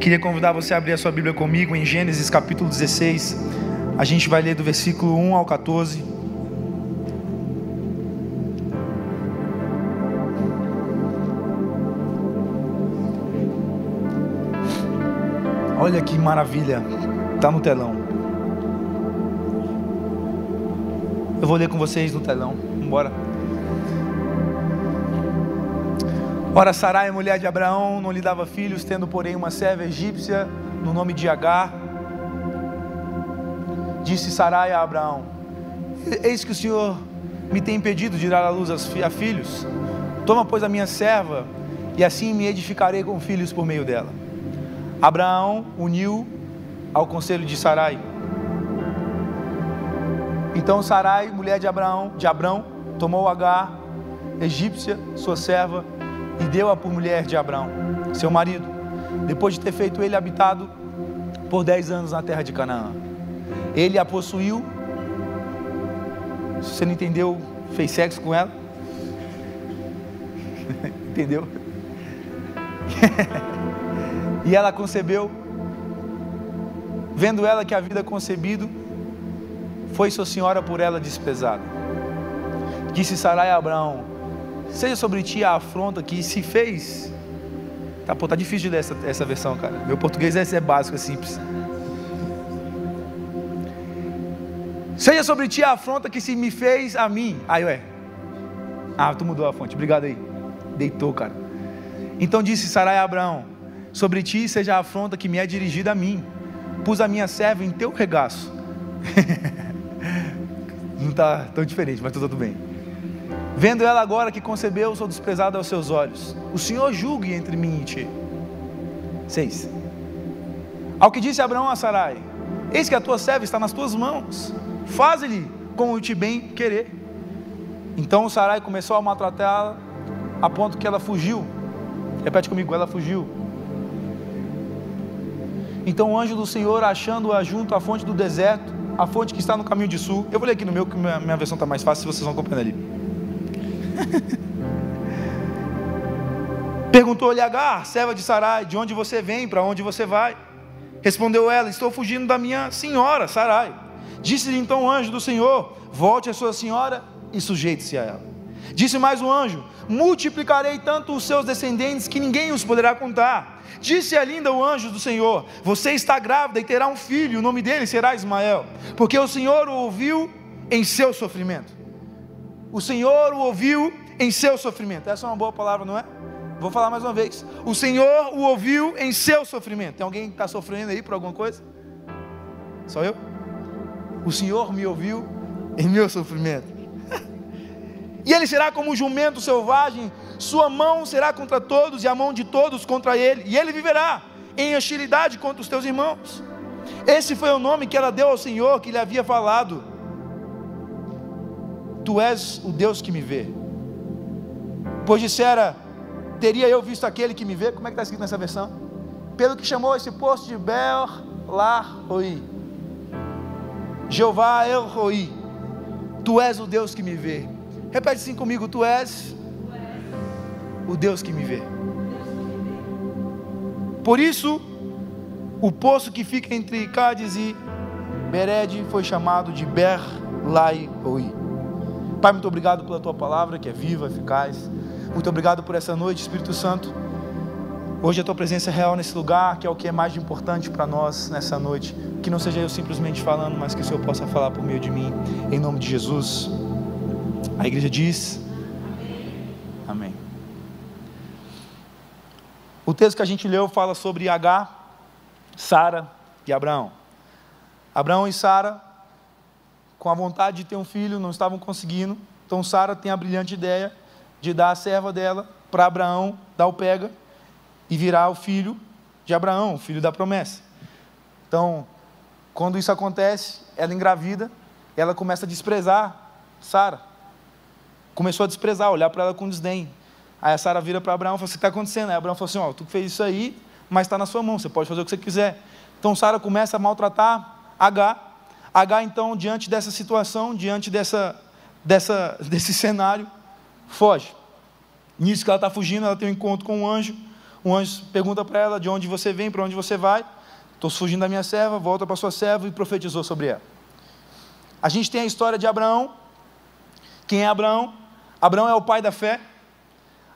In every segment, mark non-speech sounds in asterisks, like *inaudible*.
Queria convidar você a abrir a sua Bíblia comigo em Gênesis capítulo 16. A gente vai ler do versículo 1 ao 14. Olha que maravilha, está no telão. Eu vou ler com vocês no telão, embora. Ora, Sarai, mulher de Abraão, não lhe dava filhos, tendo, porém, uma serva egípcia no nome de Agar. Disse Sarai a Abraão: Eis que o Senhor me tem impedido de dar à luz a filhos. Toma, pois, a minha serva, e assim me edificarei com filhos por meio dela. Abraão uniu ao conselho de Sarai. Então Sarai, mulher de Abraão, de Abrão, tomou Agar, egípcia, sua serva, e deu-a por mulher de Abraão, seu marido, depois de ter feito ele habitado por dez anos na terra de Canaã. Ele a possuiu. Se você não entendeu, fez sexo com ela. *laughs* entendeu? *laughs* e ela concebeu. Vendo ela que a vida concebido, foi sua senhora por ela desprezada. Disse Sarai a Abraão: Seja sobre ti a afronta que se fez. Tá, pô, tá difícil de ler essa, essa versão, cara. Meu português é, é básico, é simples. Seja sobre ti a afronta que se me fez a mim. Aí, ué. Ah, tu mudou a fonte. Obrigado aí. Deitou, cara. Então disse Sarai a Abraão: Sobre ti seja a afronta que me é dirigida a mim. Pus a minha serva em teu regaço. *laughs* Não está tão diferente, mas tudo bem. Vendo ela agora que concebeu, sou desprezada aos seus olhos. O Senhor julgue entre mim e ti. 6. Ao que disse Abraão a Sarai: Eis que a tua serva está nas tuas mãos. Faze-lhe como te bem querer. Então Sarai começou a maltratá-la a ponto que ela fugiu. Repete comigo, ela fugiu. Então o anjo do Senhor, achando-a junto à fonte do deserto, a fonte que está no caminho de sul. Eu vou ler aqui no meu, que minha, minha versão está mais fácil, se vocês vão compreender ali. Perguntou-lhe Agar, serva de Sarai, de onde você vem, para onde você vai? Respondeu ela: Estou fugindo da minha senhora, Sarai. Disse-lhe então o anjo do Senhor: Volte a sua senhora e sujeite-se a ela. Disse mais o anjo: Multiplicarei tanto os seus descendentes que ninguém os poderá contar. Disse ainda o anjo do Senhor: Você está grávida e terá um filho, o nome dele será Ismael, porque o Senhor o ouviu em seu sofrimento. O Senhor o ouviu em seu sofrimento. Essa é uma boa palavra, não é? Vou falar mais uma vez. O Senhor o ouviu em seu sofrimento. Tem alguém que está sofrendo aí por alguma coisa? Só eu? O Senhor me ouviu em meu sofrimento. *laughs* e ele será como um jumento selvagem, sua mão será contra todos e a mão de todos contra ele, e ele viverá em hostilidade contra os teus irmãos. Esse foi o nome que ela deu ao Senhor que lhe havia falado Tu és o Deus que me vê. Pois dissera, teria eu visto aquele que me vê? Como é que está escrito nessa versão? Pelo que chamou esse posto de Bel Lar. Jeová El Roi. Tu és o Deus que me vê. Repete assim comigo: Tu és o Deus que me vê. Por isso, o poço que fica entre Cádiz e Bered foi chamado de Ber Lai Roi. Pai, muito obrigado pela tua palavra que é viva, eficaz. Muito obrigado por essa noite, Espírito Santo. Hoje a tua presença é real nesse lugar, que é o que é mais importante para nós nessa noite. Que não seja eu simplesmente falando, mas que o Senhor possa falar por meio de mim, em nome de Jesus. A igreja diz: Amém. O texto que a gente leu fala sobre H, Sara e Abraão. Abraão e Sara com a vontade de ter um filho, não estavam conseguindo. Então Sara tem a brilhante ideia de dar a serva dela para Abraão, dar o pega e virar o filho de Abraão, o filho da promessa. Então, quando isso acontece, ela engravida, ela começa a desprezar Sara. Começou a desprezar, olhar para ela com desdém. Aí a Sara vira para Abraão e fala: O que está acontecendo? Aí Abraão falou assim: Ó, tu fez isso aí, mas está na sua mão, você pode fazer o que você quiser. Então Sara começa a maltratar H H, então, diante dessa situação, diante dessa, dessa, *laughs* desse cenário, foge. Nisso que ela está fugindo, ela tem um encontro com um anjo. o anjo pergunta para ela de onde você vem, para onde você vai. Estou fugindo da minha serva, volta para sua serva e profetizou sobre ela. A gente tem a história de Abraão. Quem é Abraão? Abraão é o pai da fé.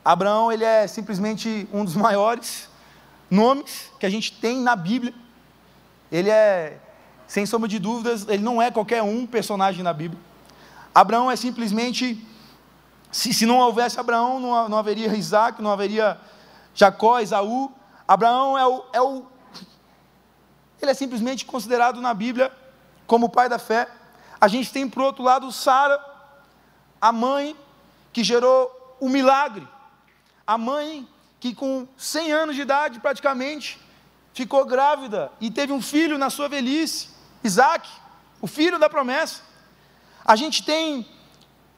Abraão ele é simplesmente um dos *laughs* maiores nomes que a gente tem na Bíblia. Ele é, sem sombra de dúvidas, ele não é qualquer um personagem na Bíblia. Abraão é simplesmente, se, se não houvesse Abraão, não, não haveria Isaac, não haveria Jacó, Esaú. Abraão é o, é o. Ele é simplesmente considerado na Bíblia como o pai da fé. A gente tem, por outro lado, Sara, a mãe que gerou o milagre. A mãe que, com 100 anos de idade, praticamente, ficou grávida e teve um filho na sua velhice, Isaac, o filho da promessa. A gente tem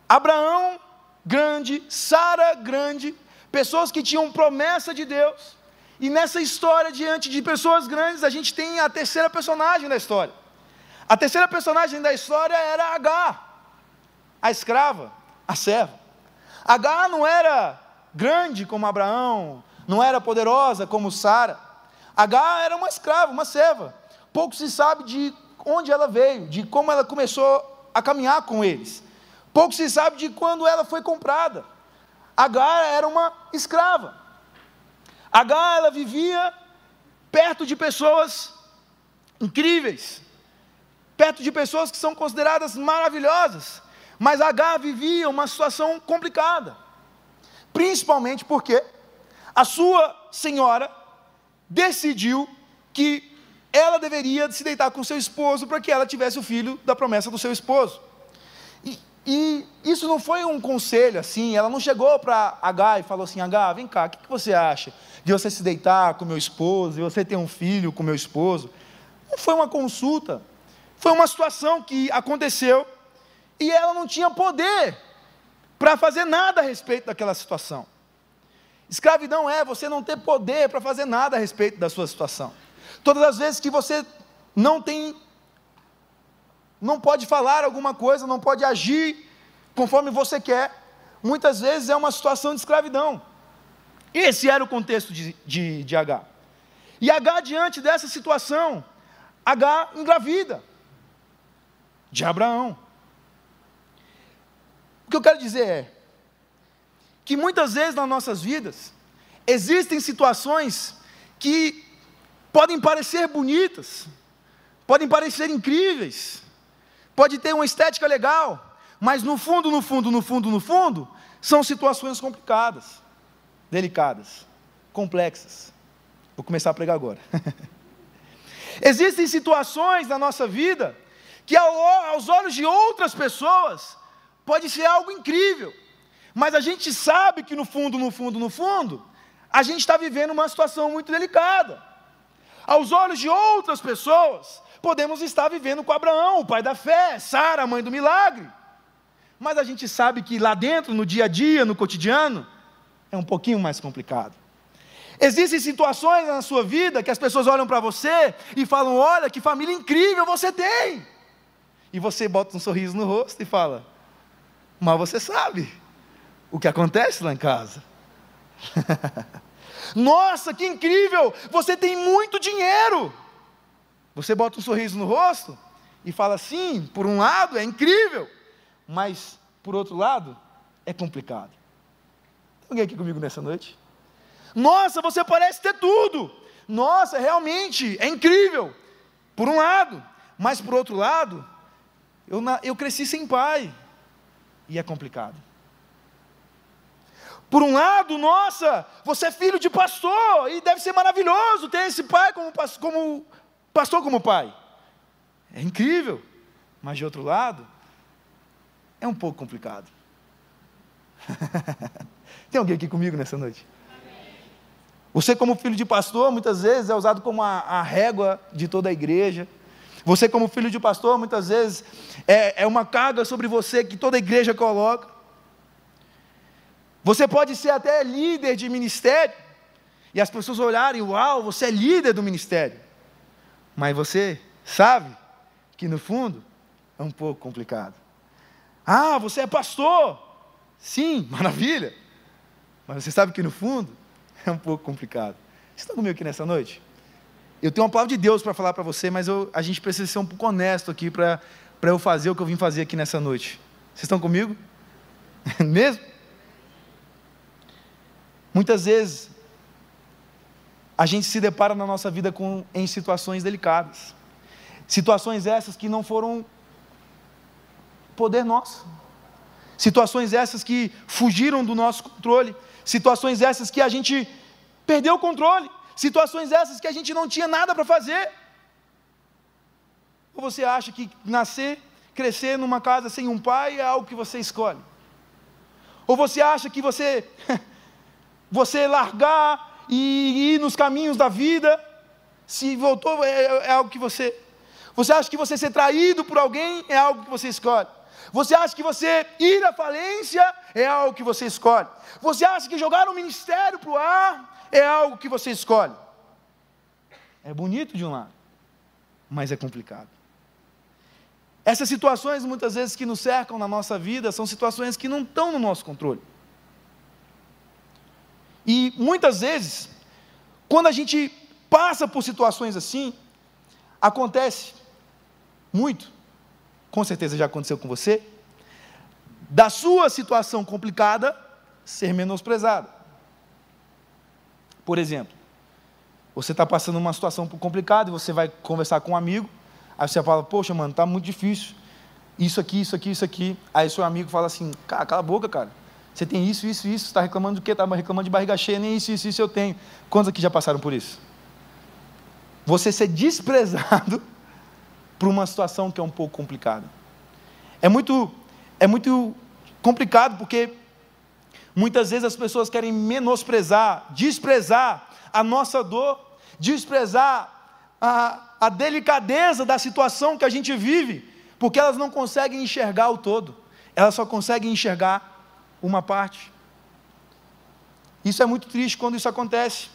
Abraão grande, Sara grande, pessoas que tinham promessa de Deus. E nessa história, diante de pessoas grandes, a gente tem a terceira personagem da história. A terceira personagem da história era Agar, a escrava, a serva. Agar não era grande como Abraão, não era poderosa como Sara. Agar era uma escrava, uma serva. Pouco se sabe de onde ela veio, de como ela começou a caminhar com eles. Pouco se sabe de quando ela foi comprada. Agar era uma escrava. Agar ela vivia perto de pessoas incríveis perto de pessoas que são consideradas maravilhosas, mas Agar vivia uma situação complicada, principalmente porque a sua senhora decidiu que ela deveria se deitar com seu esposo para que ela tivesse o filho da promessa do seu esposo. E, e isso não foi um conselho assim, ela não chegou para Agar e falou assim: Agar, vem cá, o que, que você acha de você se deitar com meu esposo, de você ter um filho com meu esposo? Não foi uma consulta, foi uma situação que aconteceu e ela não tinha poder para fazer nada a respeito daquela situação. Escravidão é você não ter poder para fazer nada a respeito da sua situação. Todas as vezes que você não tem, não pode falar alguma coisa, não pode agir conforme você quer, muitas vezes é uma situação de escravidão. Esse era o contexto de, de, de H. E H, diante dessa situação, H engravida de Abraão. O que eu quero dizer é que muitas vezes nas nossas vidas existem situações que podem parecer bonitas, podem parecer incríveis, pode ter uma estética legal, mas no fundo, no fundo, no fundo, no fundo, são situações complicadas, delicadas, complexas. Vou começar a pregar agora. *laughs* Existem situações na nossa vida que aos olhos de outras pessoas pode ser algo incrível, mas a gente sabe que no fundo, no fundo, no fundo, a gente está vivendo uma situação muito delicada. Aos olhos de outras pessoas, podemos estar vivendo com Abraão, o pai da fé, Sara, a mãe do milagre. Mas a gente sabe que lá dentro, no dia a dia, no cotidiano, é um pouquinho mais complicado. Existem situações na sua vida que as pessoas olham para você e falam: Olha, que família incrível você tem e você bota um sorriso no rosto e fala: Mas você sabe o que acontece lá em casa. *laughs* Nossa, que incrível! Você tem muito dinheiro. Você bota um sorriso no rosto e fala assim: por um lado é incrível, mas por outro lado é complicado. Tem alguém aqui comigo nessa noite? Nossa, você parece ter tudo. Nossa, realmente é incrível. Por um lado, mas por outro lado, eu, eu cresci sem pai. E é complicado. Por um lado, nossa, você é filho de pastor, e deve ser maravilhoso ter esse pai como, como pastor como pai. É incrível. Mas de outro lado, é um pouco complicado. *laughs* Tem alguém aqui comigo nessa noite? Você, como filho de pastor, muitas vezes é usado como a, a régua de toda a igreja. Você, como filho de pastor, muitas vezes é, é uma carga sobre você que toda a igreja coloca. Você pode ser até líder de ministério, e as pessoas olharem, uau, você é líder do ministério. Mas você sabe que no fundo é um pouco complicado. Ah, você é pastor. Sim, *laughs* maravilha. Mas você sabe que no fundo é um pouco complicado. Vocês estão comigo aqui nessa noite? Eu tenho uma palavra de Deus para falar para você, mas eu, a gente precisa ser um pouco honesto aqui para eu fazer o que eu vim fazer aqui nessa noite. Vocês estão comigo? *laughs* Mesmo? Muitas vezes a gente se depara na nossa vida com, em situações delicadas. Situações essas que não foram poder nosso. Situações essas que fugiram do nosso controle. Situações essas que a gente perdeu o controle. Situações essas que a gente não tinha nada para fazer. Ou você acha que nascer, crescer numa casa sem um pai é algo que você escolhe? Ou você acha que você *laughs* você largar e ir nos caminhos da vida, se voltou é, é algo que você você acha que você ser traído por alguém é algo que você escolhe? Você acha que você ir à falência é algo que você escolhe? Você acha que jogar um ministério para o ar é algo que você escolhe? É bonito de um lado, mas é complicado. Essas situações, muitas vezes, que nos cercam na nossa vida, são situações que não estão no nosso controle. E muitas vezes, quando a gente passa por situações assim, acontece muito, com certeza já aconteceu com você, da sua situação complicada ser menosprezada. Por exemplo, você está passando uma situação complicada e você vai conversar com um amigo, aí você fala, poxa, mano, está muito difícil. Isso aqui, isso aqui, isso aqui. Aí seu amigo fala assim, cala a boca, cara. Você tem isso, isso, isso. Está reclamando do quê? Está reclamando de barriga cheia, nem isso, isso, isso eu tenho. Quantos aqui já passaram por isso? Você ser desprezado *laughs* por uma situação que é um pouco complicada. É muito, é muito complicado porque muitas vezes as pessoas querem menosprezar, desprezar a nossa dor, desprezar a, a delicadeza da situação que a gente vive, porque elas não conseguem enxergar o todo, elas só conseguem enxergar uma parte. Isso é muito triste quando isso acontece.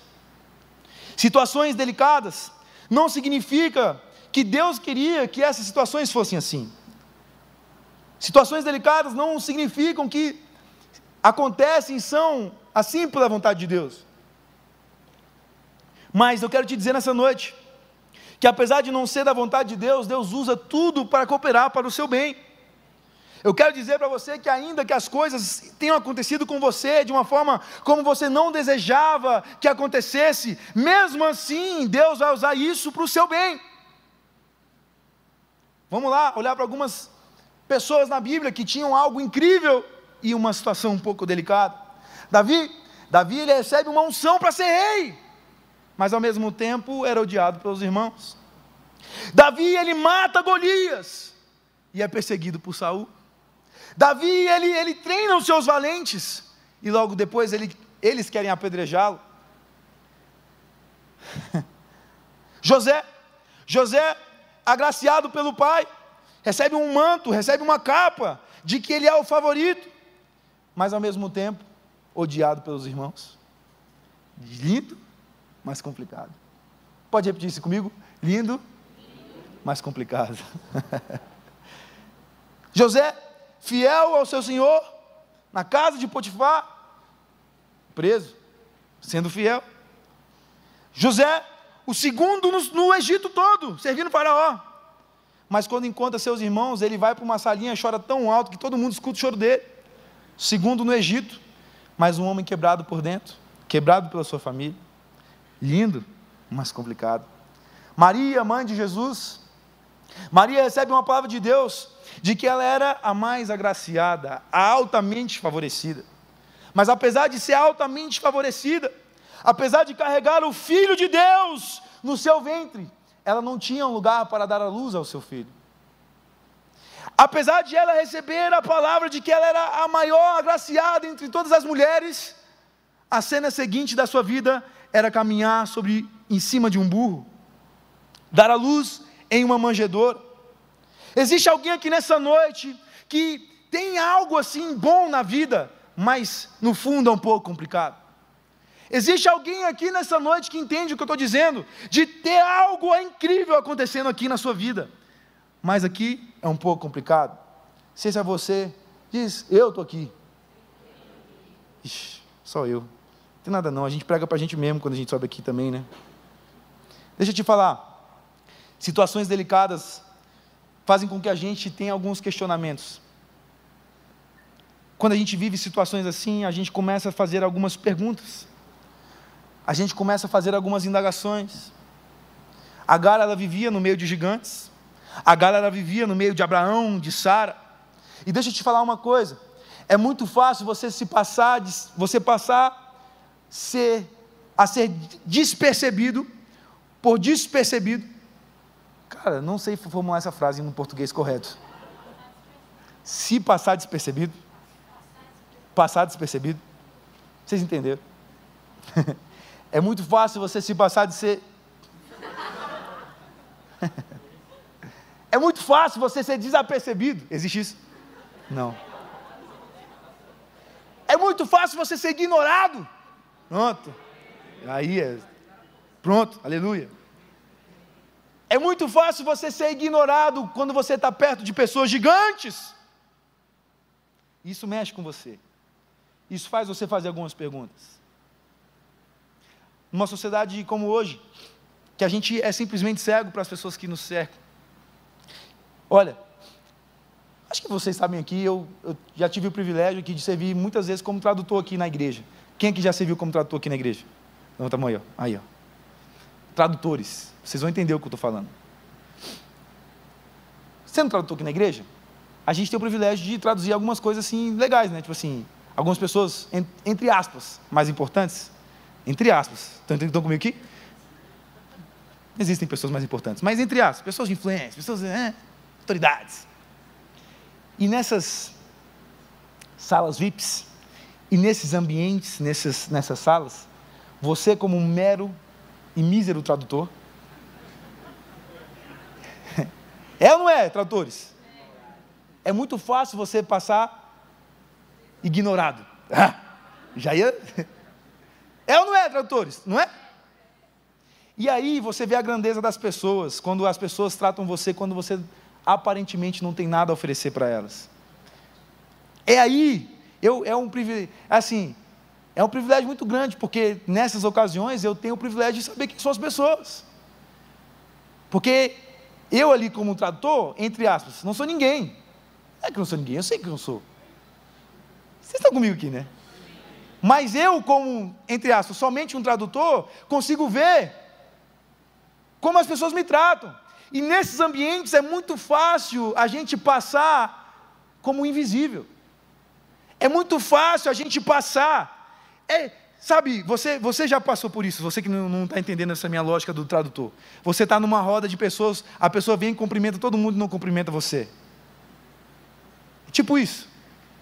Situações delicadas não significa que Deus queria que essas situações fossem assim. Situações delicadas não significam que acontecem são assim pela vontade de Deus. Mas eu quero te dizer nessa noite que apesar de não ser da vontade de Deus, Deus usa tudo para cooperar para o seu bem. Eu quero dizer para você que, ainda que as coisas tenham acontecido com você de uma forma como você não desejava que acontecesse, mesmo assim, Deus vai usar isso para o seu bem. Vamos lá, olhar para algumas pessoas na Bíblia que tinham algo incrível e uma situação um pouco delicada. Davi, Davi ele recebe uma unção para ser rei, mas ao mesmo tempo era odiado pelos irmãos. Davi ele mata Golias e é perseguido por Saul. Davi ele, ele treina os seus valentes e logo depois ele, eles querem apedrejá-lo. *laughs* José, José agraciado pelo pai, recebe um manto, recebe uma capa de que ele é o favorito, mas ao mesmo tempo odiado pelos irmãos. Lindo, mas complicado. Pode repetir isso comigo? Lindo, mas complicado. *laughs* José, fiel ao seu senhor, na casa de Potifar, preso, sendo fiel. José, o segundo no, no Egito todo, servindo Faraó. Mas quando encontra seus irmãos, ele vai para uma salinha e chora tão alto que todo mundo escuta o choro dele. Segundo no Egito, mas um homem quebrado por dentro, quebrado pela sua família. Lindo, mas complicado. Maria, mãe de Jesus, Maria recebe uma palavra de Deus de que ela era a mais agraciada, a altamente favorecida. Mas apesar de ser altamente favorecida, apesar de carregar o Filho de Deus no seu ventre, ela não tinha um lugar para dar a luz ao seu filho. Apesar de ela receber a palavra de que ela era a maior agraciada entre todas as mulheres, a cena seguinte da sua vida era caminhar sobre em cima de um burro, dar a luz em uma manjedoura. Existe alguém aqui nessa noite que tem algo assim bom na vida, mas no fundo é um pouco complicado. Existe alguém aqui nessa noite que entende o que eu estou dizendo, de ter algo incrível acontecendo aqui na sua vida, mas aqui é um pouco complicado. Se é você, diz: Eu estou aqui. Ixi, só eu. tem nada não, a gente prega para a gente mesmo quando a gente sobe aqui também, né? Deixa eu te falar. Situações delicadas fazem com que a gente tenha alguns questionamentos. Quando a gente vive situações assim, a gente começa a fazer algumas perguntas. A gente começa a fazer algumas indagações. Agar ela vivia no meio de gigantes. Agar ela vivia no meio de Abraão, de Sara. E deixa eu te falar uma coisa. É muito fácil você se passar, você passar ser, a ser despercebido por despercebido. Cara, não sei formular essa frase no português correto. Se passar despercebido, passar despercebido. Vocês entenderam? *laughs* É muito fácil você se passar de ser. *laughs* É muito fácil você ser desapercebido. Existe isso? Não. É muito fácil você ser ignorado. Pronto. Aí é. Pronto, aleluia. É muito fácil você ser ignorado quando você está perto de pessoas gigantes. Isso mexe com você. Isso faz você fazer algumas perguntas. Numa sociedade como hoje, que a gente é simplesmente cego para as pessoas que nos cercam. Olha, acho que vocês sabem aqui, eu, eu, já tive o privilégio aqui de servir muitas vezes como tradutor aqui na igreja. Quem aqui já serviu como tradutor aqui na igreja? Levanta a mão aí, ó. Aí, ó. Tradutores. Vocês vão entender o que eu estou falando. Sendo tradutor aqui na igreja, a gente tem o privilégio de traduzir algumas coisas assim legais, né? Tipo assim, algumas pessoas, entre aspas, mais importantes, entre aspas, estão, estão comigo aqui? Existem pessoas mais importantes, mas entre aspas, pessoas de influência, pessoas, é, autoridades. E nessas salas VIPs, e nesses ambientes, nessas, nessas salas, você como um mero e mísero tradutor, *laughs* é ou não é, tradutores? É muito fácil você passar ignorado. *laughs* Ah, já ia. *laughs* É ou não é, tradutores? Não é? E aí você vê a grandeza das pessoas, quando as pessoas tratam você, quando você aparentemente não tem nada a oferecer para elas. É aí, eu, é um privilégio, assim, é um privilégio muito grande, porque nessas ocasiões eu tenho o privilégio de saber quem são as pessoas. Porque eu ali como tradutor, entre aspas, não sou ninguém. Não é que não sou ninguém, eu sei que não sou. Vocês estão comigo aqui, né? Mas eu, como, entre aspas, somente um tradutor, consigo ver como as pessoas me tratam. E nesses ambientes é muito fácil a gente passar como invisível. É muito fácil a gente passar. É, sabe, você, você já passou por isso, você que não está entendendo essa minha lógica do tradutor. Você está numa roda de pessoas, a pessoa vem e cumprimenta todo mundo e não cumprimenta você. Tipo isso.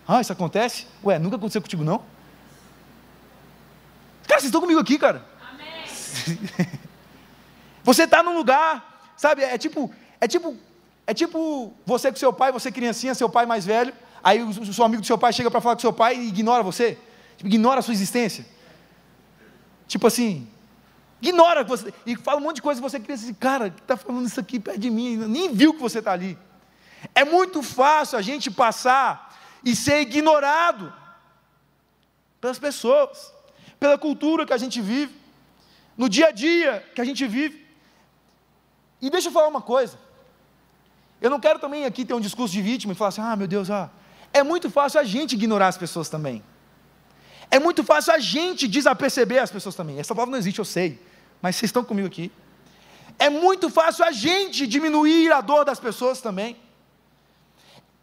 Ah, isso acontece? Ué, nunca aconteceu contigo não? Cara, vocês estão comigo aqui, cara. *laughs* você está num lugar, sabe? É tipo, é tipo, é tipo você com seu pai, você criancinha, seu pai mais velho. Aí o, o seu amigo do seu pai chega para falar com seu pai e ignora você. Tipo, ignora a sua existência. Tipo assim, ignora você. E fala um monte de coisa e você queria assim, cara, que está falando isso aqui perto de mim, nem viu que você está ali. É muito fácil a gente passar e ser ignorado pelas pessoas pela cultura que a gente vive, no dia a dia que a gente vive. E deixa eu falar uma coisa. Eu não quero também aqui ter um discurso de vítima e falar assim: ah, meu Deus, ah. É muito fácil a gente ignorar as pessoas também. É muito fácil a gente desaperceber as pessoas também. Essa palavra não existe, eu sei. Mas vocês estão comigo aqui. É muito fácil a gente diminuir a dor das pessoas também.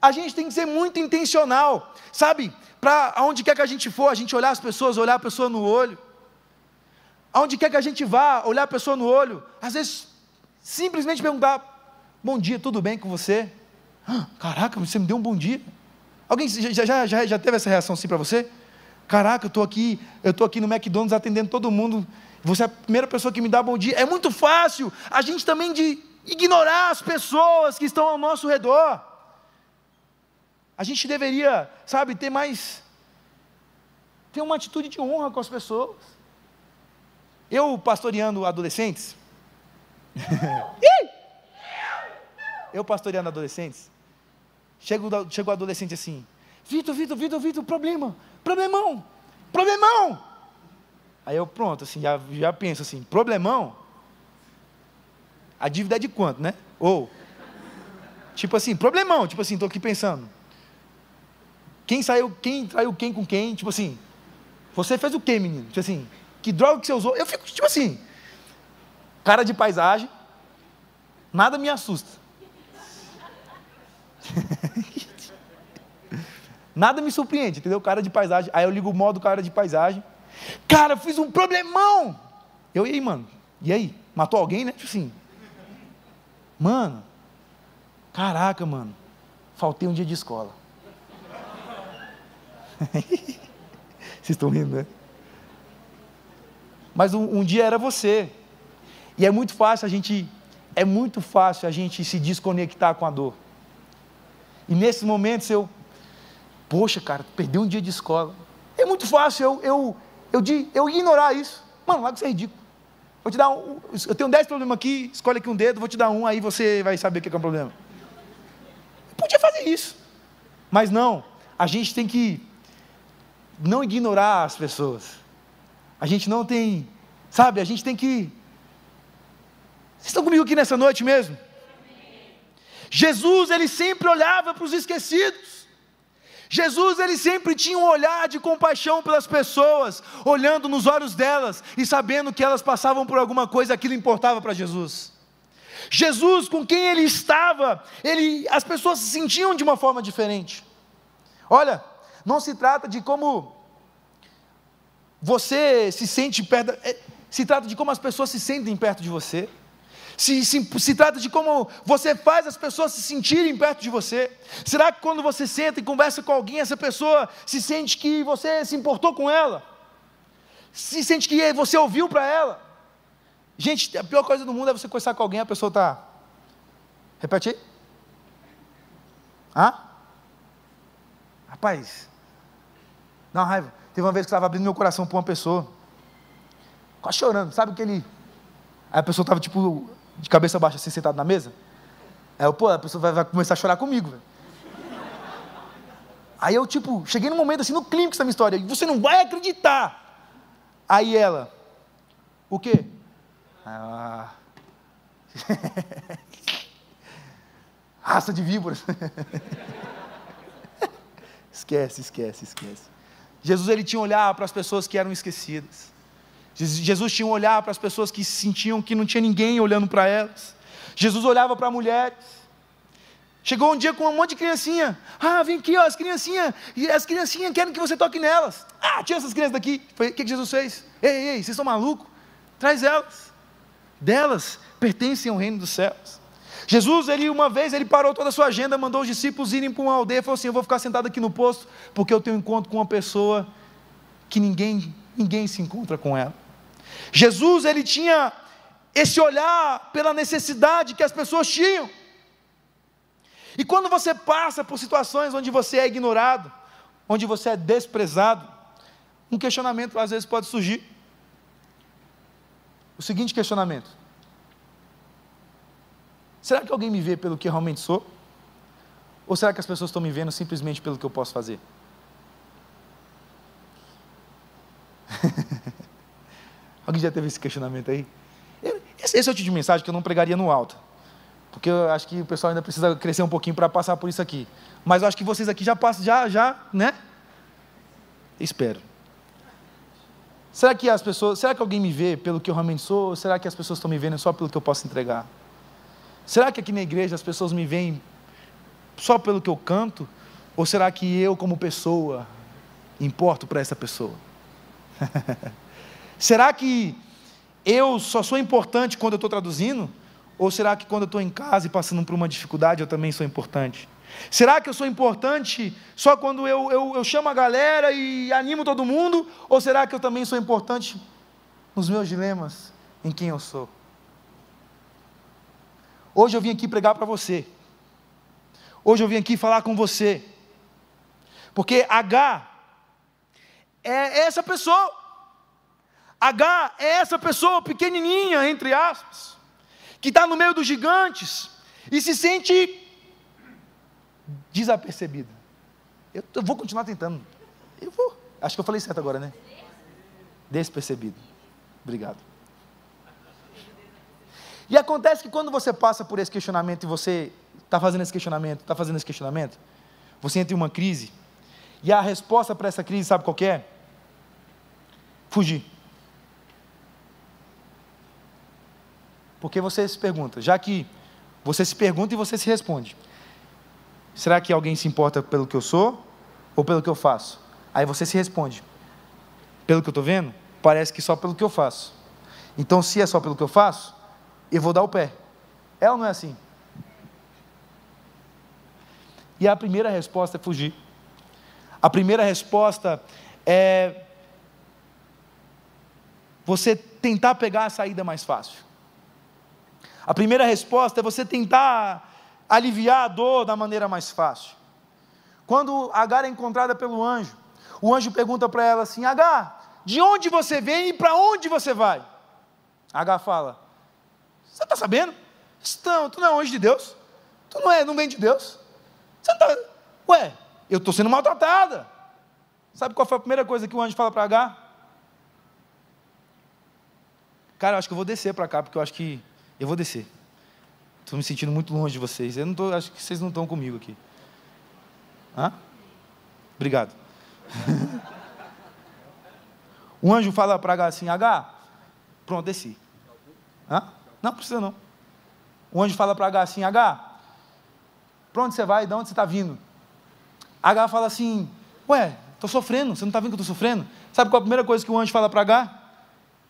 A gente tem que ser muito intencional, sabe? Para aonde quer que a gente for, a gente olhar as pessoas, olhar a pessoa no olho. Aonde quer que a gente vá, olhar a pessoa no olho. Às vezes, simplesmente perguntar: Bom dia, tudo bem com você? Ah, caraca, você me deu um bom dia. Alguém já, já, já, já teve essa reação assim para você? Caraca, eu estou aqui, eu estou aqui no McDonald's atendendo todo mundo. Você é a primeira pessoa que me dá bom dia. É muito fácil a gente também de ignorar as pessoas que estão ao nosso redor. A gente deveria, sabe, ter mais. ter uma atitude de honra com as pessoas. Eu pastoreando adolescentes. *laughs* eu pastoreando adolescentes. Chega, o adolescente assim: Vitor, Vitor, Vitor, Vitor, problema, problemão, problemão. Aí eu, pronto, assim, já, já penso assim, problemão? A dívida é de quanto, né? Ou, tipo assim, problemão, tipo assim, estou aqui pensando. Quem saiu, quem traiu quem com quem, tipo assim, você fez o quê, menino? Tipo assim, que droga que você usou? Eu fico, tipo assim, cara de paisagem, nada me assusta. Nada me surpreende, entendeu? Cara de paisagem. Aí eu ligo o modo cara de paisagem. Cara, fiz um problemão. Eu, e aí, mano? E aí? Matou alguém, né? Tipo assim. Mano, caraca, mano. Faltei um dia de escola. *laughs* Vocês estão rindo, né? Mas um, um, dia era você. E é muito fácil a gente, é muito fácil a gente se desconectar com a dor. E nesses momentos eu, poxa, cara, perdeu um dia de escola. É muito fácil eu, eu, eu, eu, eu ignorar isso. Mano, lá que você é ridículo. Vou te dar um, eu tenho dez problemas aqui, escolhe aqui um dedo, vou te dar um, aí você vai saber o que é um problema. Eu podia fazer isso. Mas não, a gente tem que não ignorar as pessoas. A gente não tem, sabe, a gente tem que. Vocês estão comigo aqui nessa noite mesmo? Jesus, ele sempre olhava para os esquecidos. Jesus ele sempre tinha um olhar de compaixão pelas pessoas, olhando nos olhos delas e sabendo que elas passavam por alguma coisa, aquilo importava para Jesus. Jesus, com quem ele estava, ele, as pessoas se sentiam de uma forma diferente. Olha, não se trata de como você se sente perto, é, se trata de como as pessoas se sentem perto de você. Se, se, se, trata de como você faz as pessoas se sentirem perto de você. Será que quando você senta e conversa com alguém, essa pessoa se sente que você se importou com ela? Se sente que você ouviu para ela? Gente, a pior coisa do mundo é você conversar com alguém a pessoa está. Repete aí. Hã? Rapaz, dá uma raiva. Teve uma vez que estava abrindo meu coração para uma pessoa, quase chorando, sabe aquele. Aí a pessoa estava tipo de cabeça baixa, assim, sentado na mesa. Aí eu, pô, a pessoa vai, vai começar a chorar comigo, velho. Aí eu, tipo, cheguei num momento assim, no clímax da minha história, você não vai acreditar. Aí ela, o quê? Ah. *laughs* Raça de víboras. *laughs* esquece, esquece, esquece. Jesus ele tinha olhar para as pessoas que eram esquecidas. Jesus tinha um olhar para as pessoas que sentiam que não tinha ninguém olhando para elas. Jesus olhava para mulheres. Chegou um dia com um monte de criancinha. Ah, vem aqui, ó, as criancinhas. E as criancinhas querem que você toque nelas. Ah, tira essas crianças daqui. o que, que Jesus fez? Ei, ei, vocês estão malucos? Traz elas. Delas pertencem ao reino dos céus. Jesus, ele uma vez, ele parou toda a sua agenda, mandou os discípulos irem para uma aldeia e falou assim: Eu vou ficar sentado aqui no posto, porque eu tenho um encontro com uma pessoa que ninguém, ninguém se encontra com ela. Jesus, ele tinha esse olhar pela necessidade que as pessoas tinham. E quando você passa por situações onde você é ignorado, onde você é desprezado, um questionamento às vezes pode surgir. O seguinte questionamento: Será que alguém me vê pelo que realmente sou? Ou será que as pessoas estão me vendo simplesmente pelo que eu posso fazer? Alguém já teve esse questionamento aí? Esse é o tipo de mensagem que eu não pregaria no alto. Porque eu acho que o pessoal ainda precisa crescer um pouquinho para passar por isso aqui. Mas eu acho que vocês aqui já passam, já, já, né? Espero. Será que as pessoas, será que alguém me vê pelo que eu realmente sou? Ou será que as pessoas estão me vendo só pelo que eu posso entregar? Será que aqui na igreja as pessoas me veem só pelo que eu canto? Ou será que eu, como pessoa, importo para essa pessoa? *laughs* Será que eu só sou importante quando eu estou traduzindo? Ou será que quando eu estou em casa e passando por uma dificuldade eu também sou importante? Será que eu sou importante só quando eu, eu, eu chamo a galera e animo todo mundo? Ou será que eu também sou importante nos meus dilemas, em quem eu sou? Hoje eu vim aqui pregar para você. Hoje eu vim aqui falar com você. Porque H é essa pessoa. H é essa pessoa pequenininha, entre aspas, que está no meio dos gigantes e se sente desapercebida. Eu, eu vou continuar tentando. Eu vou. Acho que eu falei certo agora, né? despercebido. Obrigado. E acontece que quando você passa por esse questionamento e você está fazendo esse questionamento, está fazendo esse questionamento, você entra em uma crise, e a resposta para essa crise, sabe qual é? Fugir. Porque você se pergunta, já que você se pergunta e você se responde: será que alguém se importa pelo que eu sou ou pelo que eu faço? Aí você se responde: pelo que eu estou vendo, parece que só pelo que eu faço. Então, se é só pelo que eu faço, eu vou dar o pé. É ou não é assim? E a primeira resposta é fugir. A primeira resposta é você tentar pegar a saída mais fácil. A primeira resposta é você tentar aliviar a dor da maneira mais fácil. Quando Agar é encontrada pelo anjo, o anjo pergunta para ela assim: Agar, de onde você vem e para onde você vai? Agar fala: Você está sabendo? Não, tu não é anjo de Deus? Tu não, é, não vem de Deus? Você não está. Ué, eu estou sendo maltratada. Sabe qual foi a primeira coisa que o anjo fala para Agar? Cara, eu acho que eu vou descer para cá, porque eu acho que eu vou descer. Estou me sentindo muito longe de vocês. Eu não tô, acho que vocês não estão comigo aqui. Hã? Obrigado. o *laughs* anjo fala para H assim: H, pronto, desci. Hã? Não precisa não. O anjo fala para H assim: H, para onde você vai? De onde você está vindo? H fala assim: Ué, estou sofrendo. Você não está vendo que eu estou sofrendo? Sabe qual é a primeira coisa que o anjo fala para H?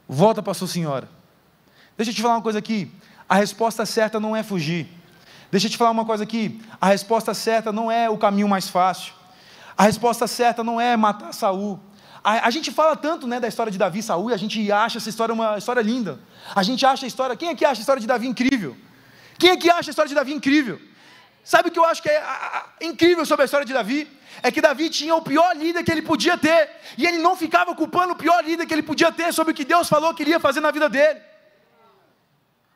Volta para sua senhora. Deixa eu te falar uma coisa aqui. A resposta certa não é fugir. Deixa eu te falar uma coisa aqui. A resposta certa não é o caminho mais fácil. A resposta certa não é matar Saul. A, a, gente fala tanto né, da história de Davi e Saul e a gente acha essa história uma história linda. A gente acha a história. Quem que acha a história de Davi incrível? Quem que acha a história de Davi incrível? Sabe o que eu acho que é a, a, incrível sobre a história de Davi? É que Davi tinha o pior líder que ele podia ter. E ele não ficava culpando o pior líder que ele podia ter sobre o que Deus falou que iria fazer na vida dele.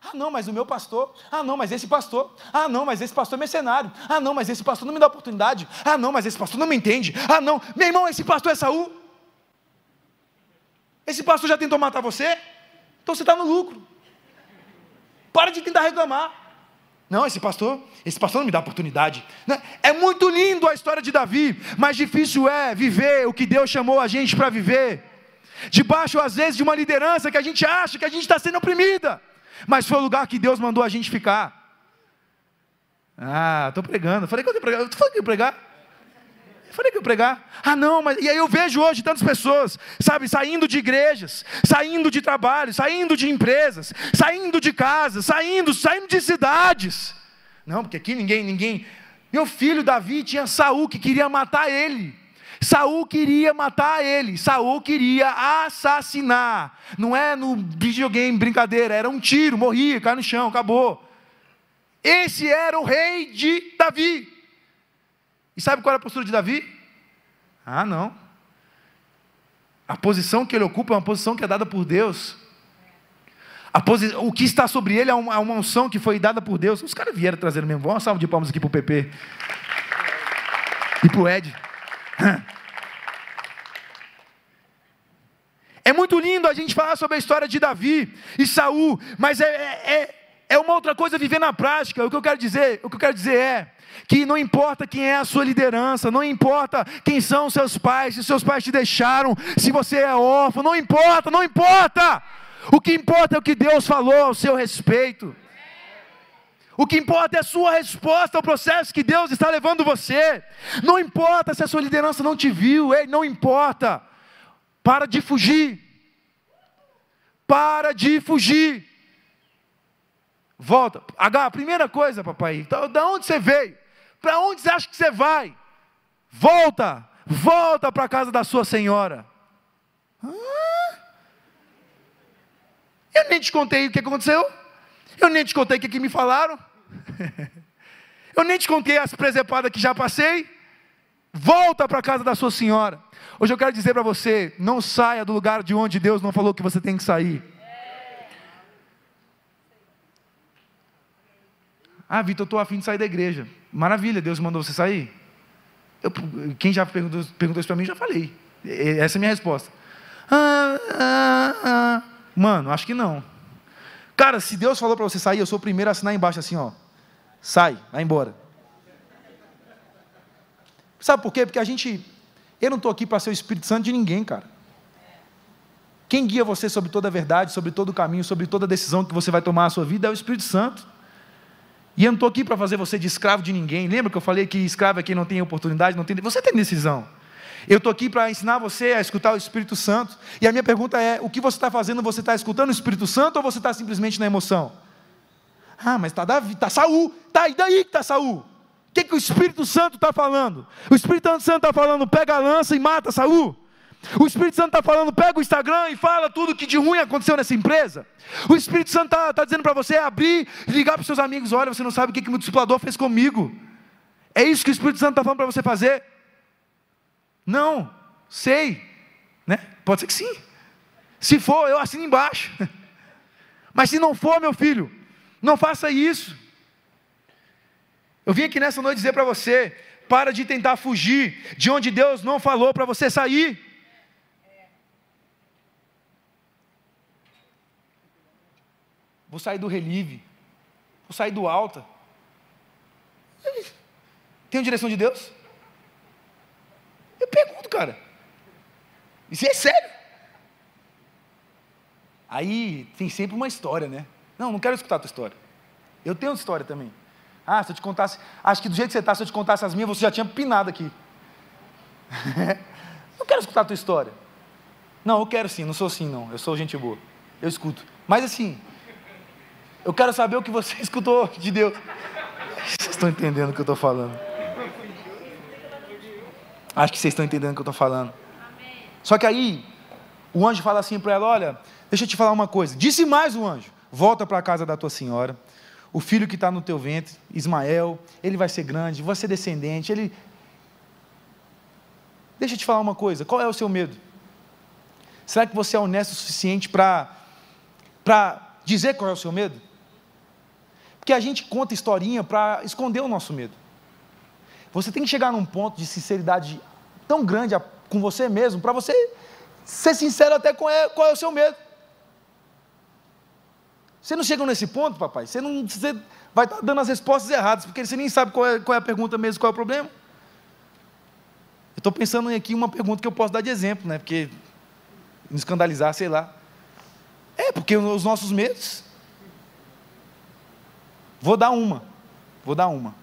Ah, não, mas o meu pastor. Ah, não, mas esse pastor. Ah, não, mas esse pastor é mercenário. Ah, não, mas esse pastor não me dá oportunidade. Ah, não, mas esse pastor não me entende. Ah, não, meu irmão, esse pastor é Saul. Esse pastor já tentou matar você? Então você está no lucro. Para de tentar reclamar. Não, esse pastor, esse pastor não me dá oportunidade. Né? É muito lindo a história de Davi, mas difícil é viver o que Deus chamou a gente para viver. Debaixo, às vezes, de uma liderança que a gente acha que a gente está sendo oprimida mas foi o lugar que Deus mandou a gente ficar. Ah, estou pregando. Falei que eu ia pregar. Eu falei que eu ia pregar. Falei que eu pregar. Ah, não, mas. E aí eu vejo hoje tantas pessoas, sabe, saindo de igrejas, saindo de trabalho, saindo de empresas, saindo de casas, saindo, saindo de cidades. Não, porque aqui ninguém, ninguém. Meu filho Davi tinha Saul que queria matar ele. Saul queria matar ele, Saul queria assassinar. Não é no videogame, brincadeira, era um tiro, morria, cai no chão, acabou. Esse era o rei de Davi. E sabe qual era a postura de Davi? Ah, não. A posição que ele ocupa é uma posição que é dada por Deus. Posi... O que está sobre ele é uma, é uma unção que foi dada por Deus. Os caras vieram trazendo mesmo. Uma salva de palmas aqui para o PP. E para o Ed. É muito lindo a gente falar sobre a história de Davi e Saul, mas é, é, é, é uma outra coisa viver na prática. O que eu quero dizer, o que eu quero dizer é que não importa quem é a sua liderança, não importa quem são seus pais, se seus pais te deixaram, se você é órfão, não importa, não importa. O que importa é o que Deus falou ao seu respeito. O que importa é a sua resposta ao processo que Deus está levando você. Não importa se a sua liderança não te viu, ei, não importa. Para de fugir. Para de fugir. Volta. H, primeira coisa, papai. Então, da onde você veio? Para onde você acha que você vai? Volta. Volta para a casa da sua senhora. Eu nem te contei o que aconteceu. Eu nem te contei o que me falaram. *laughs* Eu nem te contei as presepadas que já passei. Volta para a casa da sua senhora. Hoje eu quero dizer para você: não saia do lugar de onde Deus não falou que você tem que sair. Ah, Vitor, eu estou afim de sair da igreja. Maravilha, Deus mandou você sair? Eu, quem já perguntou, perguntou isso para mim, já falei. Essa é a minha resposta. Ah, ah, ah. Mano, acho que não. Cara, se Deus falou para você sair, eu sou o primeiro a assinar embaixo assim, ó. Sai, vai embora. Sabe por quê? Porque a gente. Eu não estou aqui para ser o Espírito Santo de ninguém, cara. Quem guia você sobre toda a verdade, sobre todo o caminho, sobre toda a decisão que você vai tomar na sua vida é o Espírito Santo. E eu não estou aqui para fazer você de escravo de ninguém. Lembra que eu falei que escravo é quem não tem oportunidade, não tem. Você tem decisão. Eu estou aqui para ensinar você a escutar o Espírito Santo. E a minha pergunta é: o que você está fazendo? Você está escutando o Espírito Santo ou você está simplesmente na emoção? Ah, mas está Davi, está Saul. Tá, e daí que está Saul? O que, que o Espírito Santo está falando? O Espírito Santo está falando, pega a lança e mata Saul. O Espírito Santo está falando, pega o Instagram e fala tudo que de ruim aconteceu nessa empresa. O Espírito Santo está tá dizendo para você abrir, ligar para os seus amigos: olha, você não sabe o que, que o discipulador fez comigo. É isso que o Espírito Santo está falando para você fazer? Não, sei. Né? Pode ser que sim. Se for, eu assino embaixo. *laughs* Mas se não for, meu filho, não faça isso. Eu vim aqui nessa noite dizer para você: para de tentar fugir de onde Deus não falou para você sair. Vou sair do relieve. Vou sair do alta. Tem direção de Deus? Eu pergunto, cara. Isso é sério. Aí tem sempre uma história, né? Não, não quero escutar a tua história. Eu tenho outra história também. Ah, se eu te contasse. Acho que do jeito que você está, se eu te contasse as minhas, você já tinha pinado aqui. *laughs* não quero escutar a tua história. Não, eu quero sim, não sou assim, não. Eu sou gente boa. Eu escuto. Mas assim, eu quero saber o que você *laughs* escutou de Deus. Vocês estão entendendo o que eu estou falando? Acho que vocês estão entendendo o que eu estou falando. Só que aí, o anjo fala assim para ela: Olha, deixa eu te falar uma coisa. Disse mais o anjo: Volta para a casa da tua senhora. O filho que está no teu ventre, Ismael, ele vai ser grande, vai ser descendente. Ele. Deixa eu te falar uma coisa: qual é o seu medo? Será que você é honesto o suficiente para dizer qual é o seu medo? Porque a gente conta historinha para esconder o nosso medo. Você tem que chegar num ponto de sinceridade tão grande com você mesmo, para você ser sincero até com é, qual é o seu medo. Você não chega nesse ponto, papai, você, não, você vai estar dando as respostas erradas, porque você nem sabe qual é, qual é a pergunta mesmo, qual é o problema. Eu estou pensando aqui uma pergunta que eu posso dar de exemplo, né? Porque me escandalizar, sei lá. É, porque os nossos medos Vou dar uma. Vou dar uma.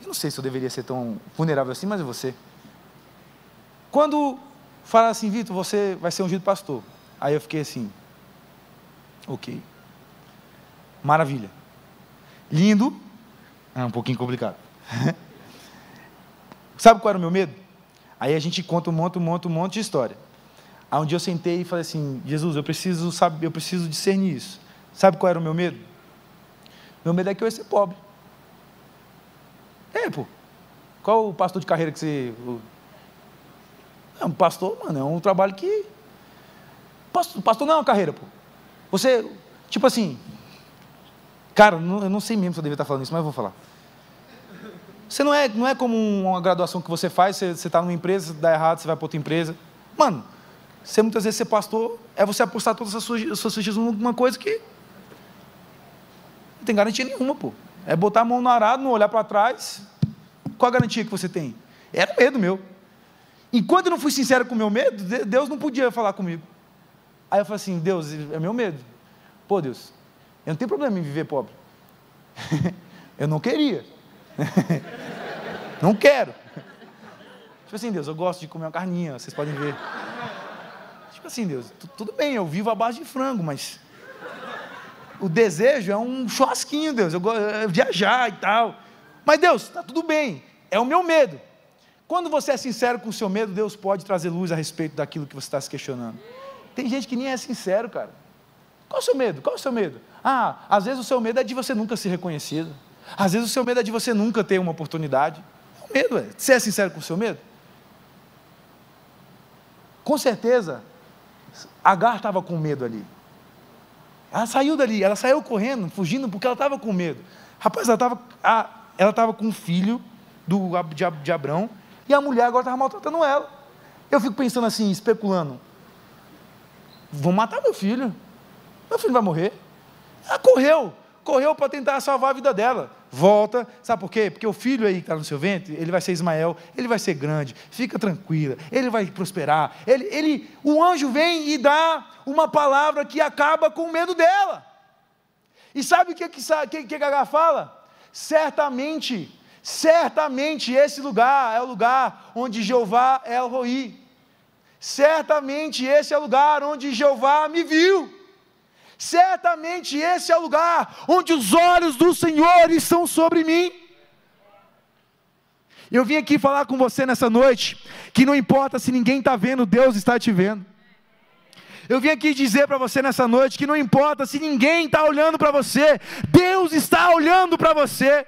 Eu não sei se eu deveria ser tão vulnerável assim, mas você. Quando fala assim, Vitor, você vai ser ungido pastor. Aí eu fiquei assim, ok. Maravilha. Lindo. É um pouquinho complicado. *laughs* Sabe qual era o meu medo? Aí a gente conta um monte, um monte, um monte de história. Aí um dia eu sentei e falei assim, Jesus, eu preciso saber, eu preciso discernir isso. Sabe qual era o meu medo? Meu medo é que eu ia ser pobre. É, pô. Qual o pastor de carreira que você. É um pastor, mano, é um trabalho que. Pastor, pastor não é uma carreira, pô. Você, tipo assim. Cara, eu não sei mesmo se eu devia estar falando isso, mas eu vou falar. Você não é, não é como uma graduação que você faz, você está numa empresa, dá errado, você vai para outra empresa. Mano, você muitas vezes ser pastor é você apostar todas as suas, as suas fichas numa coisa que não tem garantia nenhuma, pô. É botar a mão no arado, não olhar para trás. Qual a garantia que você tem? Era medo meu. Enquanto eu não fui sincero com o meu medo, Deus não podia falar comigo. Aí eu falei assim: Deus, é meu medo. Pô, Deus, eu não tenho problema em viver pobre. *laughs* eu não queria. *laughs* não quero. Tipo assim, Deus, eu gosto de comer uma carninha, vocês podem ver. Tipo assim, Deus, tudo bem, eu vivo à base de frango, mas o desejo é um churrasquinho, Deus. Eu gosto de viajar e tal. Mas Deus, está tudo bem. É o meu medo. Quando você é sincero com o seu medo, Deus pode trazer luz a respeito daquilo que você está se questionando. Tem gente que nem é sincero, cara. Qual é o seu medo? Qual é o seu medo? Ah, às vezes o seu medo é de você nunca ser reconhecido. Às vezes o seu medo é de você nunca ter uma oportunidade. O medo é. Você é sincero com o seu medo? Com certeza, Agar estava com medo ali. Ela saiu dali, ela saiu correndo, fugindo, porque ela estava com medo. Rapaz, ela estava ela tava com um filho do, de, de Abrão, e a mulher agora estava maltratando ela. Eu fico pensando assim, especulando. Vou matar meu filho. Meu filho vai morrer. Ela correu, correu para tentar salvar a vida dela. Volta, sabe por quê? Porque o filho aí que está no seu ventre, ele vai ser Ismael, ele vai ser grande, fica tranquila, ele vai prosperar. Ele, ele, o anjo vem e dá uma palavra que acaba com o medo dela. E sabe o que, que, que, que Gagá fala? Certamente, certamente esse lugar é o lugar onde Jeová é o Roi. Certamente esse é o lugar onde Jeová me viu. Certamente esse é o lugar onde os olhos do Senhor estão sobre mim. Eu vim aqui falar com você nessa noite que não importa se ninguém está vendo, Deus está te vendo. Eu vim aqui dizer para você nessa noite que não importa se ninguém está olhando para você, Deus está olhando para você.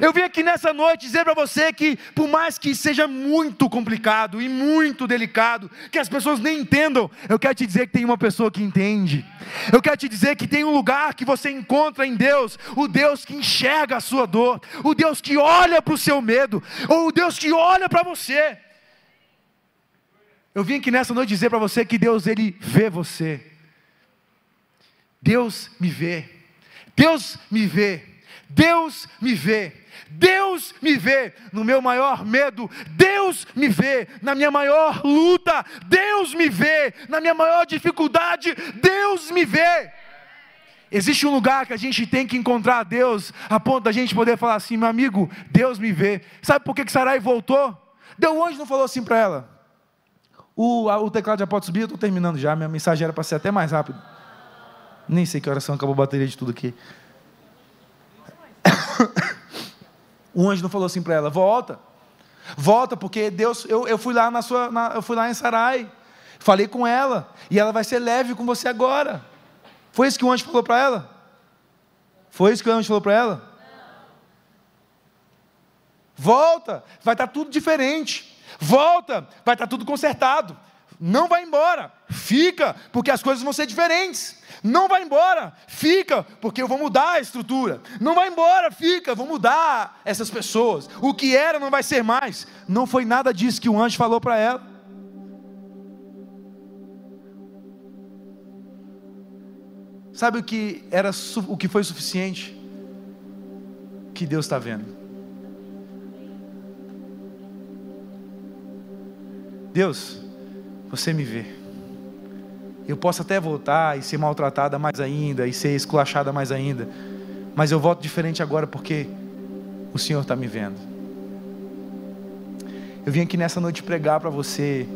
Eu vim aqui nessa noite dizer para você que, por mais que seja muito complicado e muito delicado, que as pessoas nem entendam, eu quero te dizer que tem uma pessoa que entende. Eu quero te dizer que tem um lugar que você encontra em Deus, o Deus que enxerga a sua dor, o Deus que olha para o seu medo, ou o Deus que olha para você. Eu vim aqui nessa noite dizer para você que Deus ele vê você. Deus me vê. Deus me vê. Deus me vê. Deus me vê no meu maior medo, Deus me vê na minha maior luta, Deus me vê na minha maior dificuldade, Deus me vê. Existe um lugar que a gente tem que encontrar Deus, a ponto da gente poder falar assim, meu amigo, Deus me vê. Sabe por que, que Sarai voltou? Deu anjo não falou assim para ela. O, a, o teclado já pode subir, eu estou terminando já, minha mensagem era para ser até mais rápido. Nem sei que oração acabou a bateria de tudo aqui. O anjo não falou assim para ela: volta, volta, porque Deus, eu, eu fui lá na sua, na, eu fui lá em Sarai, falei com ela, e ela vai ser leve com você agora. Foi isso que o anjo falou para ela? Foi isso que o anjo falou para ela? Volta, vai estar tá tudo diferente. Volta, vai estar tá tudo consertado. Não vai embora, fica, porque as coisas vão ser diferentes. Não vai embora, fica, porque eu vou mudar a estrutura. Não vai embora, fica, vou mudar essas pessoas. O que era não vai ser mais. Não foi nada disso que o anjo falou para ela. Sabe o que era o que foi suficiente? Que Deus está vendo. Deus, você me vê. Eu posso até voltar e ser maltratada mais ainda, e ser esculachada mais ainda, mas eu volto diferente agora porque o Senhor está me vendo. Eu vim aqui nessa noite pregar para você,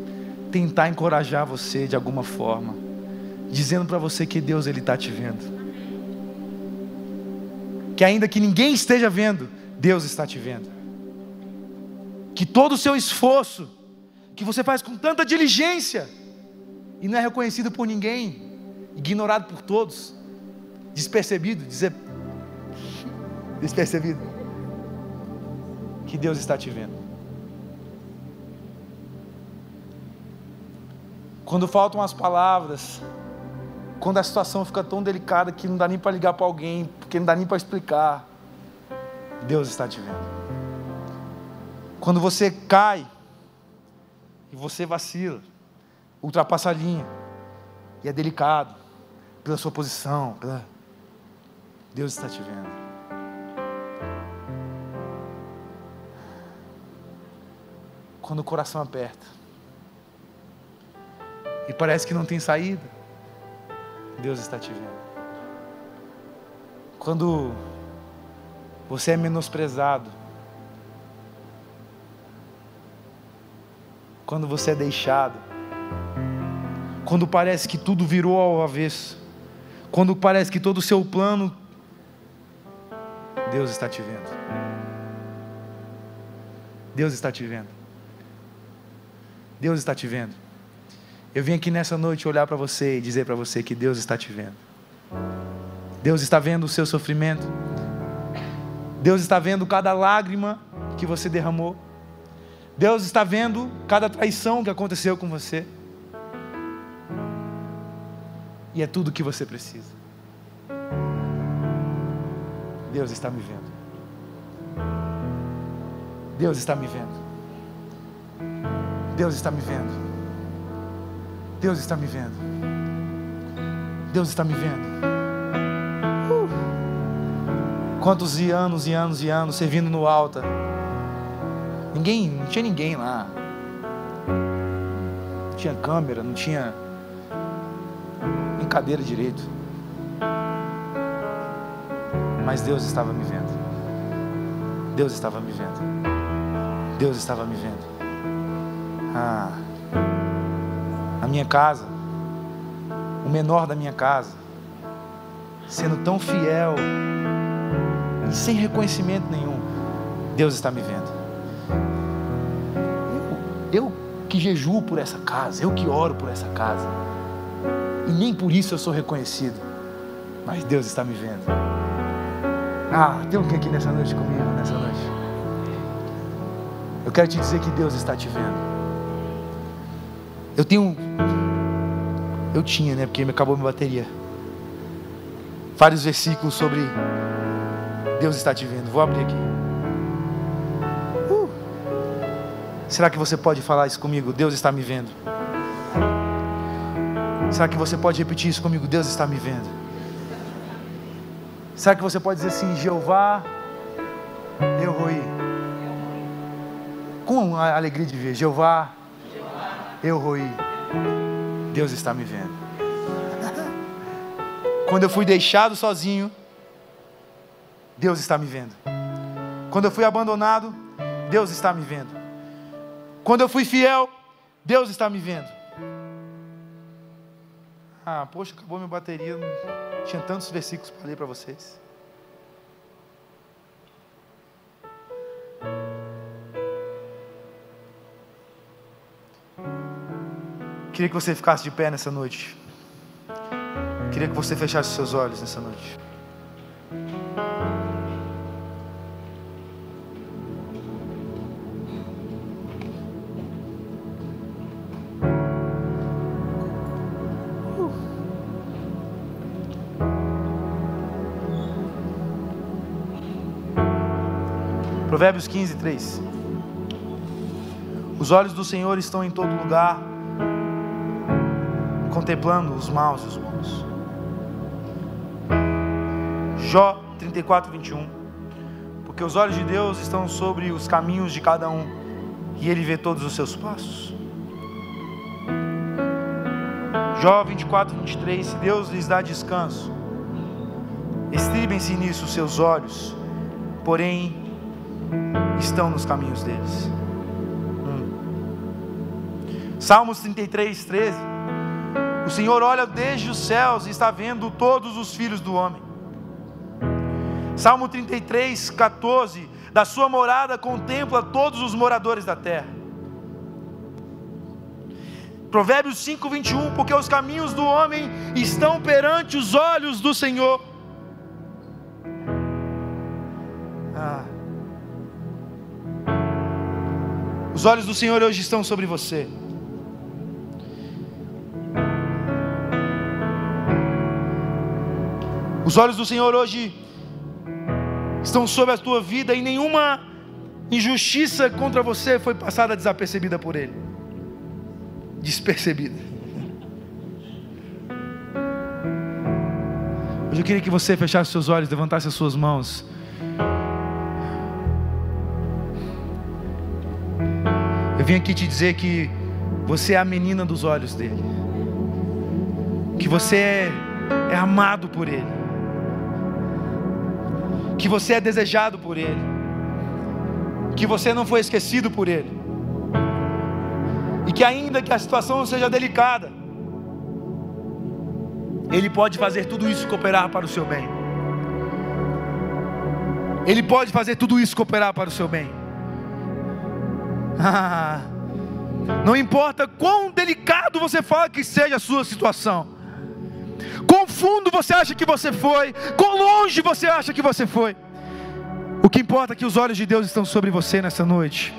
tentar encorajar você de alguma forma, dizendo para você que Deus ele está te vendo, que ainda que ninguém esteja vendo, Deus está te vendo, que todo o seu esforço que você faz com tanta diligência e não é reconhecido por ninguém, ignorado por todos, despercebido, dizer despercebido, que Deus está te vendo. Quando faltam as palavras, quando a situação fica tão delicada que não dá nem para ligar para alguém, porque não dá nem para explicar, Deus está te vendo. Quando você cai e você vacila, ultrapassa a linha. E é delicado, pela sua posição. Pela... Deus está te vendo. Quando o coração aperta e parece que não tem saída, Deus está te vendo. Quando você é menosprezado, quando você é deixado, quando parece que tudo virou ao avesso, quando parece que todo o seu plano, Deus está te vendo. Deus está te vendo. Deus está te vendo. Eu vim aqui nessa noite olhar para você e dizer para você que Deus está te vendo. Deus está vendo o seu sofrimento. Deus está vendo cada lágrima que você derramou. Deus está vendo cada traição que aconteceu com você. E é tudo o que você precisa. Deus está me vendo. Deus está me vendo. Deus está me vendo. Deus está me vendo. Deus está me vendo. Uh. Quantos anos e anos e anos servindo no alta. Ninguém, não tinha ninguém lá. Não tinha câmera, não tinha nem cadeira direito. Mas Deus estava me vendo. Deus estava me vendo. Deus estava me vendo. Ah, na minha casa, o menor da minha casa, sendo tão fiel sem reconhecimento nenhum, Deus está me vendo. Que jejuo por essa casa, eu que oro por essa casa, e nem por isso eu sou reconhecido, mas Deus está me vendo. Ah, tem alguém aqui nessa noite comigo, nessa noite? Eu quero te dizer que Deus está te vendo. Eu tenho. Eu tinha, né? Porque me acabou minha bateria. Vários versículos sobre Deus está te vendo. Vou abrir aqui. Será que você pode falar isso comigo? Deus está me vendo. Será que você pode repetir isso comigo? Deus está me vendo. Será que você pode dizer assim, Jeová, eu ir? Com a alegria de ver, Jeová, eu ir. Deus está me vendo. Quando eu fui deixado sozinho, Deus está me vendo. Quando eu fui abandonado, Deus está me vendo. Quando eu fui fiel, Deus está me vendo. Ah, poxa, acabou minha bateria. Tinha tantos versículos para ler para vocês. Queria que você ficasse de pé nessa noite. Queria que você fechasse seus olhos nessa noite. Provérbios 15, 3. Os olhos do Senhor estão em todo lugar, contemplando os maus e os bons. Jó 34, 21. Porque os olhos de Deus estão sobre os caminhos de cada um, e Ele vê todos os seus passos. Jó 24, 23. Se Deus lhes dá descanso, estribem-se nisso os seus olhos, porém estão nos caminhos deles. Hum. Salmos 33, 13. O Senhor olha desde os céus e está vendo todos os filhos do homem. Salmo 33, 14. Da sua morada contempla todos os moradores da terra. Provérbios 5, 21. Porque os caminhos do homem estão perante os olhos do Senhor. Ah. Os olhos do Senhor hoje estão sobre você. Os olhos do Senhor hoje estão sobre a tua vida e nenhuma injustiça contra você foi passada desapercebida por Ele. Despercebida. Hoje eu queria que você fechasse seus olhos, levantasse as suas mãos. Eu vim aqui te dizer que você é a menina dos olhos dele, que você é, é amado por ele, que você é desejado por ele, que você não foi esquecido por ele, e que ainda que a situação seja delicada, ele pode fazer tudo isso cooperar para o seu bem. Ele pode fazer tudo isso cooperar para o seu bem. *laughs* não importa quão delicado você fala que seja a sua situação, quão fundo você acha que você foi, quão longe você acha que você foi. O que importa é que os olhos de Deus estão sobre você nessa noite.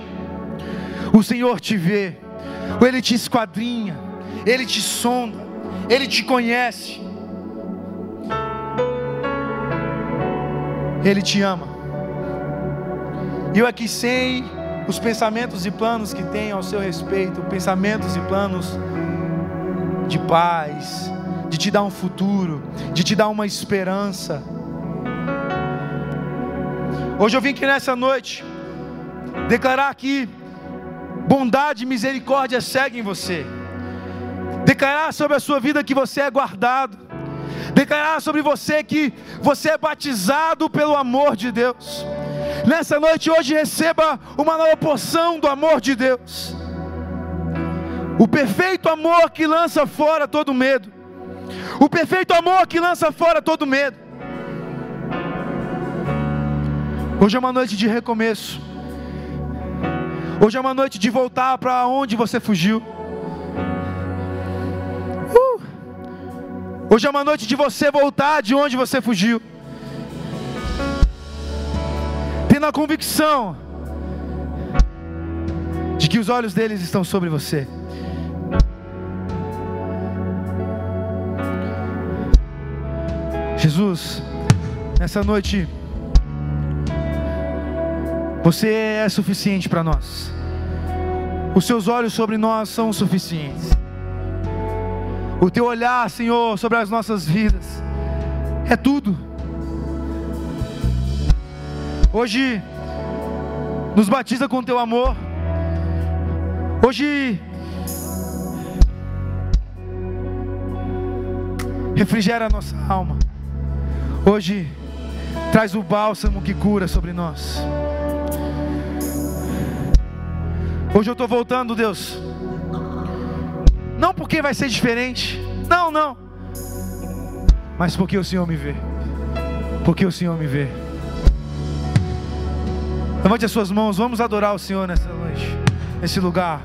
O Senhor te vê, Ele te esquadrinha, Ele te sonda, Ele te conhece. Ele te ama. E eu aqui sei os pensamentos e planos que tem ao seu respeito, pensamentos e planos de paz, de te dar um futuro, de te dar uma esperança. Hoje eu vim aqui nessa noite declarar aqui bondade e misericórdia seguem você. Declarar sobre a sua vida que você é guardado. Declarar sobre você que você é batizado pelo amor de Deus. Nessa noite hoje receba uma nova porção do amor de Deus. O perfeito amor que lança fora todo medo. O perfeito amor que lança fora todo medo. Hoje é uma noite de recomeço. Hoje é uma noite de voltar para onde você fugiu. Uh! Hoje é uma noite de você voltar de onde você fugiu. Tendo a convicção de que os olhos deles estão sobre você. Jesus, nessa noite, você é suficiente para nós. Os seus olhos sobre nós são suficientes. O teu olhar, Senhor, sobre as nossas vidas é tudo. Hoje nos batiza com teu amor. Hoje refrigera a nossa alma. Hoje traz o bálsamo que cura sobre nós. Hoje eu estou voltando, Deus. Não porque vai ser diferente. Não, não. Mas porque o Senhor me vê. Porque o Senhor me vê. Levante as suas mãos, vamos adorar o Senhor nessa noite, nesse lugar.